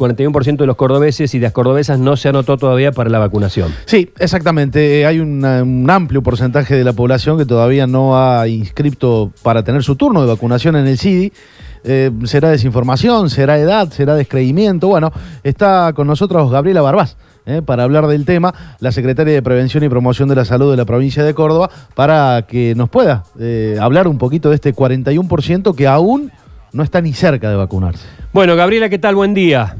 41% de los cordobeses y de las cordobesas no se anotó todavía para la vacunación. Sí, exactamente. Hay una- un amplio porcentaje de la población que todavía no ha inscrito para tener su turno de vacunación en el CIDI. Eh, será desinformación, será edad, será descreimiento. Bueno, está con nosotros Gabriela Barbás. eh, para hablar del tema, la secretaria de Prevención y Promoción de la Salud de la provincia de Córdoba, para que nos pueda eh, hablar un poquito de este 41% que aún no está ni cerca de vacunarse. Bueno, Gabriela, ¿qué tal? Buen día.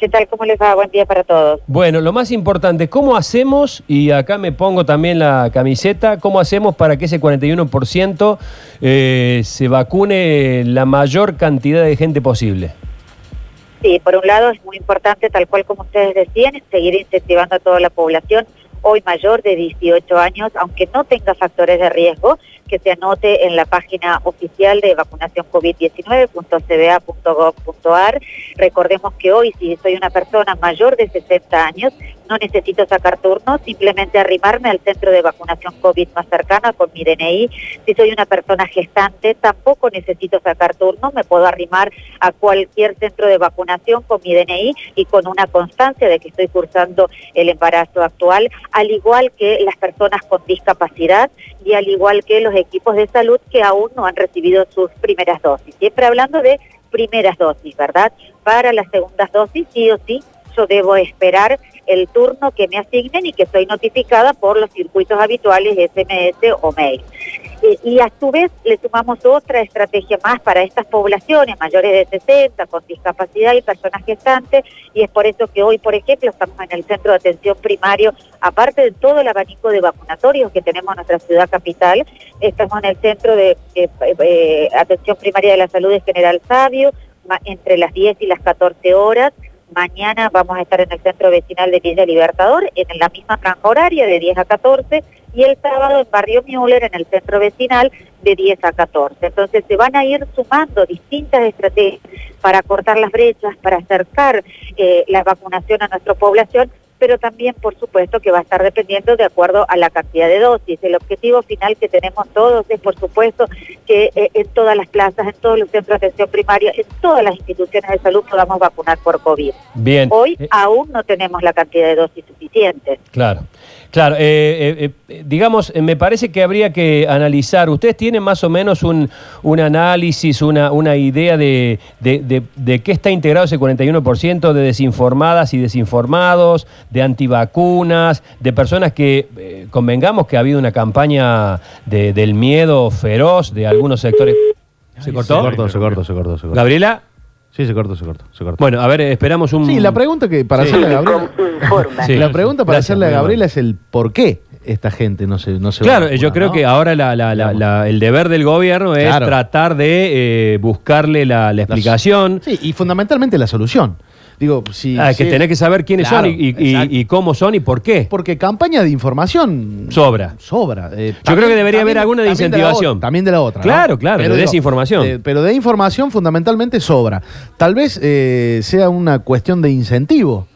¿Qué tal? ¿Cómo les va? Buen día para todos. Bueno, lo más importante, ¿cómo hacemos, y acá me pongo también la camiseta, cómo hacemos para que ese 41% eh, se vacune la mayor cantidad de gente posible? Sí, por un lado es muy importante, tal cual como ustedes decían, seguir incentivando a toda la población hoy mayor de 18 años, aunque no tenga factores de riesgo, que se anote en la página oficial de vacunación covid19.cba.gov.ar. Recordemos que hoy, si soy una persona mayor de 60 años, no necesito sacar turno, simplemente arrimarme al centro de vacunación COVID más cercana con mi DNI. Si soy una persona gestante, tampoco necesito sacar turno, me puedo arrimar a cualquier centro de vacunación con mi DNI y con una constancia de que estoy cursando el embarazo actual, al igual que las personas con discapacidad y al igual que los equipos de salud que aún no han recibido sus primeras dosis. Siempre hablando de primeras dosis, ¿verdad? Para las segundas dosis, sí o sí, yo debo esperar el turno que me asignen y que soy notificada por los circuitos habituales SMS o mail. Y a su vez le sumamos otra estrategia más para estas poblaciones mayores de 60, con discapacidad y personas gestantes, y es por eso que hoy, por ejemplo, estamos en el centro de atención primario, aparte de todo el abanico de vacunatorios que tenemos en nuestra ciudad capital, estamos en el centro de eh, eh, atención primaria de la salud de General Sabio, entre las 10 y las 14 horas, Mañana vamos a estar en el centro vecinal de Villa Libertador, en la misma franja horaria de 10 a 14, y el sábado en Barrio Müller, en el centro vecinal, de 10 a 14. Entonces se van a ir sumando distintas estrategias para cortar las brechas, para acercar eh, la vacunación a nuestra población, pero también, por supuesto, que va a estar dependiendo de acuerdo a la cantidad de dosis. El objetivo final que tenemos todos es, por supuesto, que eh, en todas las plazas, en todos los centros de atención primaria, en todas las instituciones de salud podamos vacunar por COVID. Bien. Hoy Eh, aún no tenemos la cantidad de dosis suficientes. Claro, claro. eh, eh, eh, digamos, eh, me parece que habría que analizar. ¿Ustedes tienen más o menos un, un análisis, una, una idea de, de, de- de qué está integrado ese 41% de desinformadas y desinformados, de antivacunas, de personas que, eh, convengamos que ha habido una campaña de- del miedo feroz de algunos sectores? ¿Se cortó? Se cortó, se cortó, se cortó. Se cortó. Gabriela. Sí, se cortó, se cortó, se cortó. Bueno, a ver, esperamos un... Sí, la pregunta que para Sí. hacerle a Gabriela. Sí. La pregunta para Gracias, hacerle a muy Gabriela es el por qué esta gente no se, no se va Claro, vacunar, yo creo ¿no? que ahora la- la- la- la- el deber del gobierno es Claro. tratar de eh, buscarle la, la explicación. Sí, y fundamentalmente la solución. Digo, si. Ah, que si- tenés que saber quiénes Claro, son y, y- y- exacto. y cómo son y por qué. Porque campaña de información. Sobra. Sobra. Eh, Yo creo que debería haber alguna de también la incentivación. otra, también de la otra. ¿no? Claro, claro, de desinformación. de- pero de información fundamentalmente sobra. Tal vez eh, sea una cuestión de incentivo.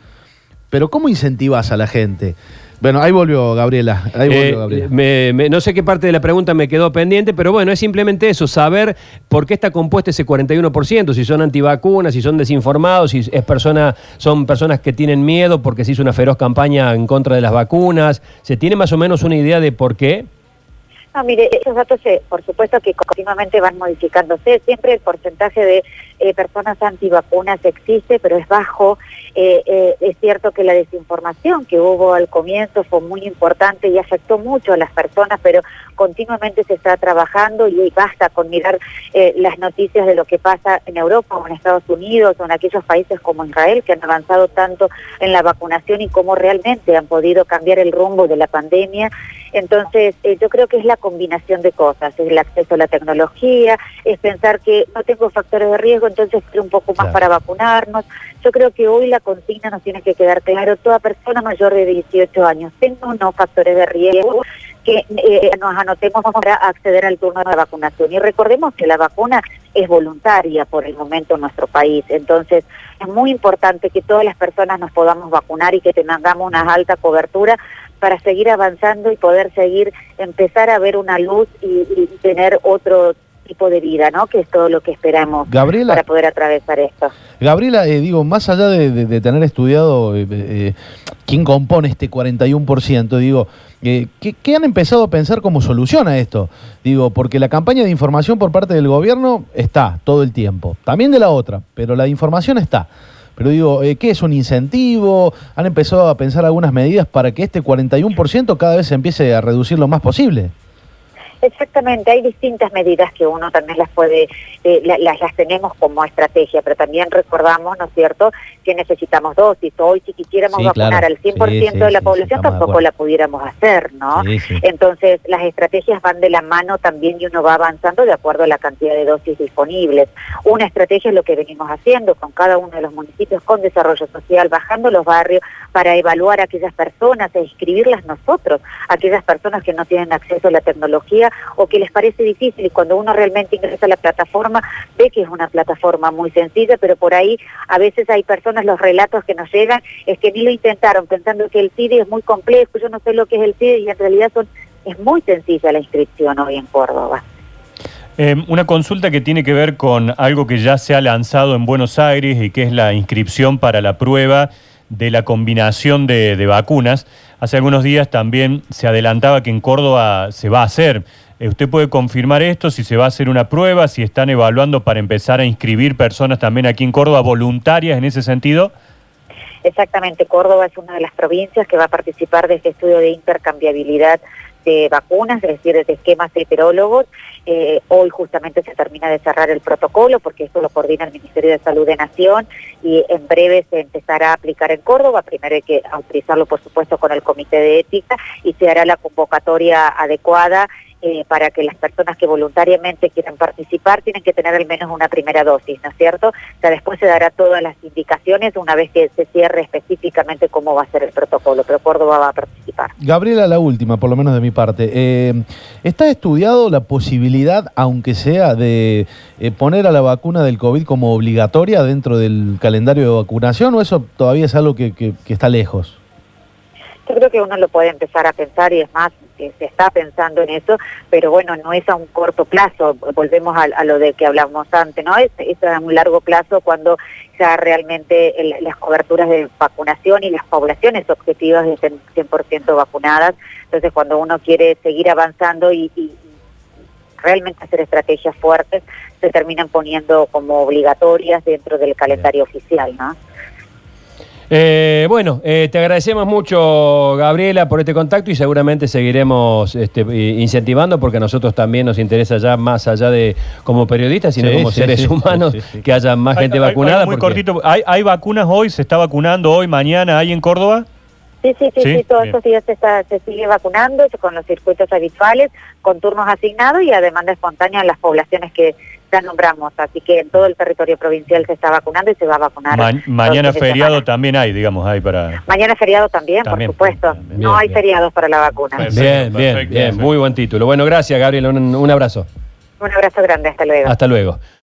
Pero ¿cómo incentivas a la gente? Bueno, ahí volvió Gabriela. Ahí volvió Eh, Gabriela. me- me- no sé qué parte de la pregunta me quedó pendiente, pero bueno, es simplemente eso, saber por qué está compuesto ese 41%, si son antivacunas, si son desinformados, si es persona, son personas que tienen miedo porque se hizo una feroz campaña en contra de las vacunas. ¿Se tiene más o menos una idea de por qué? No, mire, esos datos, eh, por supuesto que continuamente van modificándose. Siempre el porcentaje de eh, personas antivacunas existe, pero es bajo. Eh, eh, es cierto que la desinformación que hubo al comienzo fue muy importante y afectó mucho a las personas, pero continuamente se está trabajando y basta con mirar eh, las noticias de lo que pasa en Europa o en Estados Unidos o en aquellos países como Israel que han avanzado tanto en la vacunación y cómo realmente han podido cambiar el rumbo de la pandemia. Entonces, eh, yo creo que es la combinación de cosas, es el acceso a la tecnología, es pensar que no tengo factores de riesgo, entonces quiero un poco más Claro. para vacunarnos. Yo creo que hoy la consigna nos tiene que quedar claro, toda persona mayor de 18 años, tenga o no factores de riesgo, que eh, nos anotemos para acceder al turno de vacunación. Y recordemos que la vacuna es voluntaria por el momento en nuestro país. Entonces, es muy importante que todas las personas nos podamos vacunar y que tengamos una alta cobertura para seguir avanzando y poder seguir, empezar a ver una luz y, y tener otro tipo de vida, ¿no? Que es todo lo que esperamos Gabriela, para poder atravesar esto. Gabriela, eh, digo, más allá de, de- de tener estudiado eh, eh, quién compone este 41%, digo, eh, ¿qué, qué han empezado a pensar como solución a esto? Digo, porque la campaña de información por parte del gobierno está todo el tiempo, también de la otra, pero la información está. Pero digo, eh, ¿qué es un incentivo? ¿Han empezado a pensar algunas medidas para que este 41% cada vez se empiece a reducir lo más posible? Exactamente, hay distintas medidas que uno también las puede, eh, la- las, las tenemos como estrategia, pero también recordamos, ¿no es cierto?, que necesitamos dosis. Hoy, si quisiéramos Sí, vacunar claro. al 100% Sí, de la población, tampoco la pudiéramos hacer, ¿no? Entonces, las estrategias van de la mano también y uno va avanzando de acuerdo a la cantidad de dosis disponibles. Una estrategia es lo que venimos haciendo con cada uno de los municipios con desarrollo social, bajando los barrios para evaluar a aquellas personas e inscribirlas nosotros, aquellas personas que no tienen acceso a la tecnología o que les parece difícil y cuando uno realmente ingresa a la plataforma ve que es una plataforma muy sencilla, pero por ahí a veces hay personas, los relatos que nos llegan es que ni lo intentaron pensando que el CIDI es muy complejo, yo no sé lo que es el CIDI y en realidad son es muy sencilla la inscripción hoy en Córdoba. Eh, una consulta que tiene que ver con algo que ya se ha lanzado en Buenos Aires y que es la inscripción para la prueba de la combinación de vacunas. Hace algunos días también se adelantaba que en Córdoba se va a hacer. Eh, ¿Usted puede confirmar esto? Si se va a hacer una prueba, si están evaluando para empezar a inscribir personas también aquí en Córdoba voluntarias en ese sentido. Exactamente, Córdoba es una de las provincias que va a participar de este estudio de intercambiabilidad de vacunas, es decir, de esquemas heterólogos. Eh, hoy justamente se termina de cerrar el protocolo porque esto lo coordina el Ministerio de Salud de Nación y en breve se empezará a aplicar en Córdoba. Primero hay que autorizarlo, por supuesto, con el Comité de Ética y se hará la convocatoria adecuada eh, para que las personas que voluntariamente quieran participar tienen que tener al menos una primera dosis, ¿no es cierto? O sea, después se dará todas las indicaciones una vez que se cierre específicamente cómo va a ser el protocolo, pero Córdoba va a participar. Gabriela, la última, por lo menos de mi parte. Eh, ¿Está estudiado la posibilidad, aunque sea, de eh, poner a la vacuna del COVID como obligatoria dentro del calendario de vacunación o eso todavía es algo que, que- que está lejos? Yo creo que uno lo puede empezar a pensar y es más, que se está pensando en eso, pero bueno, no es a un corto plazo, volvemos a, a lo de que hablamos antes, ¿no? Es, es a un largo plazo cuando ya realmente el- las coberturas de vacunación y las poblaciones objetivas estén 100% vacunadas, entonces cuando uno quiere seguir avanzando y, y- y realmente hacer estrategias fuertes, se terminan poniendo como obligatorias dentro del calendario oficial, ¿no? Eh, bueno, eh, te agradecemos mucho, Gabriela, por este contacto y seguramente seguiremos este, incentivando porque a nosotros también nos interesa ya más allá de como periodistas, sino Sí, como sí, seres sí, humanos, sí, sí, sí. que haya más gente Hay- hay- vacunada. algo muy porque- cortito. ¿Hay, ¿Hay vacunas hoy? ¿Se está vacunando hoy, mañana, ahí en Córdoba? Sí, sí, sí, Sí, sí, todos estos días se, está, se sigue vacunando con los circuitos habituales, con turnos asignados y a demanda espontánea en las poblaciones que ya nombramos. Así que en todo el territorio provincial se está vacunando y se va a vacunar. Ma- mañana feriado también hay, digamos, hay para... Mañana feriado también, También, por supuesto. bien, no bien, hay bien. feriados para la vacuna. Perfecto, Bien, bien, perfecto, bien, muy buen título. Bueno, gracias, Gabriela, un, un abrazo. Un abrazo grande, hasta luego. Hasta luego.